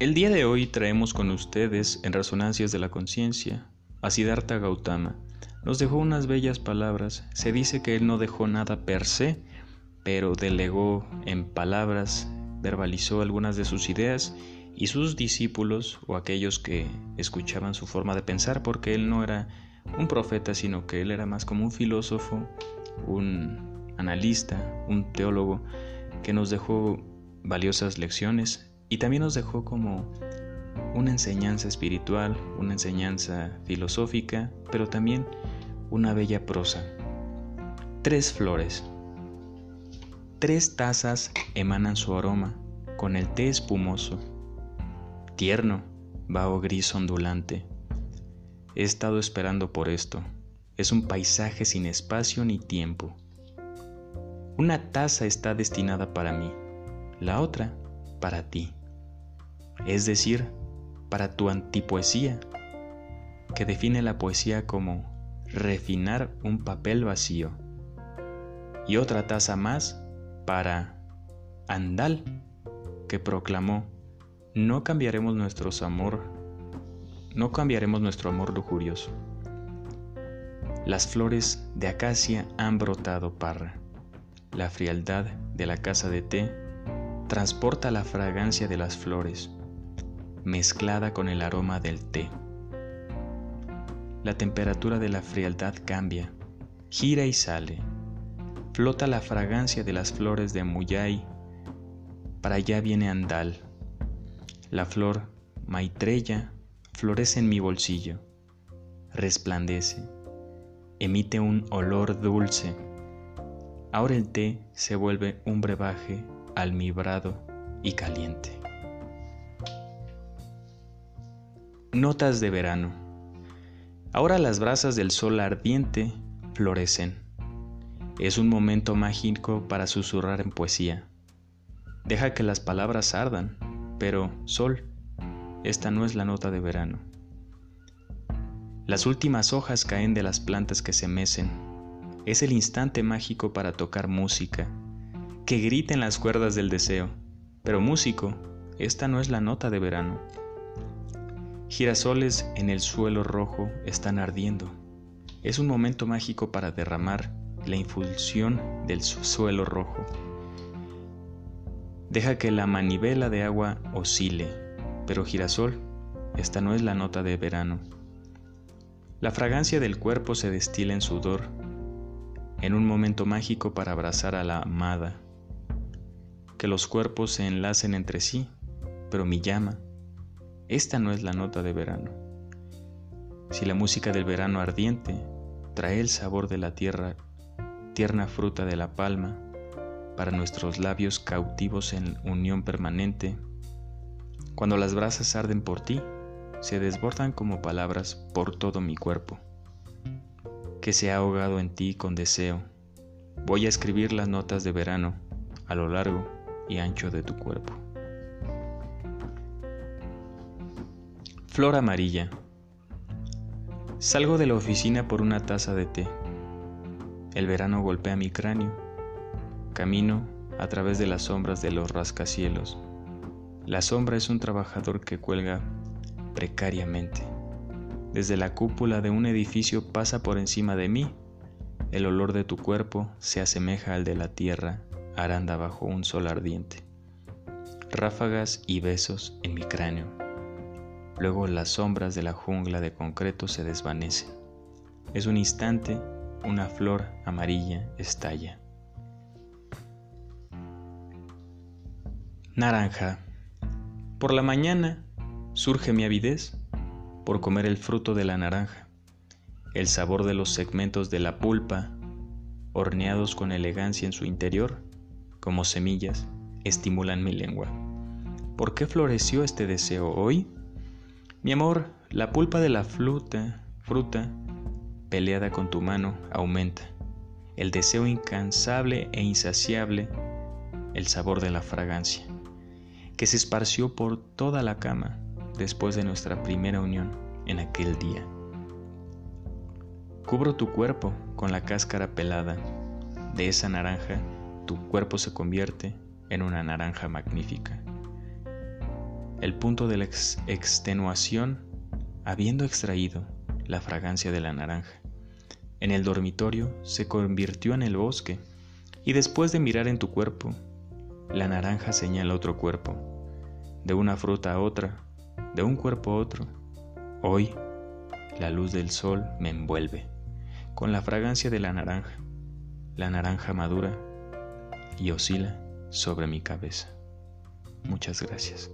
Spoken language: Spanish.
El día de hoy traemos con ustedes, en Resonancias de la Conciencia, a Siddhartha Gautama. Nos dejó unas bellas palabras. Se dice que él no dejó nada per se, pero delegó en palabras, verbalizó algunas de sus ideas y sus discípulos o aquellos que escuchaban su forma de pensar, porque él no era un profeta, sino que él era más como un filósofo, un analista, un teólogo, que nos dejó valiosas lecciones y también nos dejó como una enseñanza espiritual, una enseñanza filosófica, pero también una bella prosa. Tres flores. Tres tazas emanan su aroma con el té espumoso. Tierno, vaho gris ondulante. He estado esperando por esto. Es un paisaje sin espacio ni tiempo. Una taza está destinada para mí, la otra para ti es decir, para tu antipoesía, que define la poesía como refinar un papel vacío, y otra taza más para Andal, que proclamó, no cambiaremos nuestro amor, no cambiaremos nuestro amor lujurioso. Las flores de acacia han brotado parra. La frialdad de la casa de té transporta la fragancia de las flores mezclada con el aroma del té. La temperatura de la frialdad cambia, gira y sale. Flota la fragancia de las flores de Muyay. Para allá viene Andal. La flor Maitreya florece en mi bolsillo. Resplandece. Emite un olor dulce. Ahora el té se vuelve un brebaje almibrado y caliente. Notas de verano. Ahora las brasas del sol ardiente florecen. Es un momento mágico para susurrar en poesía. Deja que las palabras ardan, pero sol, esta no es la nota de verano. Las últimas hojas caen de las plantas que se mecen. Es el instante mágico para tocar música. Que griten las cuerdas del deseo. Pero músico, esta no es la nota de verano. Girasoles en el suelo rojo están ardiendo. Es un momento mágico para derramar la infusión del suelo rojo. Deja que la manivela de agua oscile, pero girasol, esta no es la nota de verano. La fragancia del cuerpo se destila en sudor, en un momento mágico para abrazar a la amada. Que los cuerpos se enlacen entre sí, pero mi llama, esta no es la nota de verano. Si la música del verano ardiente trae el sabor de la tierra, tierna fruta de la palma, para nuestros labios cautivos en unión permanente, cuando las brasas arden por ti, se desbordan como palabras por todo mi cuerpo, que se ha ahogado en ti con deseo. Voy a escribir las notas de verano a lo largo y ancho de tu cuerpo. Flor amarilla. Salgo de la oficina por una taza de té. El verano golpea mi cráneo. Camino a través de las sombras de los rascacielos. La sombra es un trabajador que cuelga precariamente. Desde la cúpula de un edificio pasa por encima de mí. El olor de tu cuerpo se asemeja al de la tierra aranda bajo un sol ardiente. Ráfagas y besos en mi cráneo Luego las sombras de la jungla de concreto se desvanecen. Es un instante, una flor amarilla estalla. Naranja. Por la mañana surge mi avidez por comer el fruto de la naranja. El sabor de los segmentos de la pulpa, horneados con elegancia en su interior, como semillas, estimulan mi lengua. ¿Por qué floreció este deseo hoy? Mi amor, la pulpa de la fruta, fruta, peleada con tu mano, aumenta. El deseo incansable e insaciable, el sabor de la fragancia, que se esparció por toda la cama después de nuestra primera unión en aquel día. Cubro tu cuerpo con la cáscara pelada. De esa naranja, tu cuerpo se convierte en una naranja magnífica. El punto de la extenuación habiendo extraído la fragancia de la naranja. En el dormitorio se convirtió en el bosque y después de mirar en tu cuerpo, la naranja señala otro cuerpo, de una fruta a otra, de un cuerpo a otro. Hoy, la luz del sol me envuelve con la fragancia de la naranja, la naranja madura y oscila sobre mi cabeza. Muchas gracias.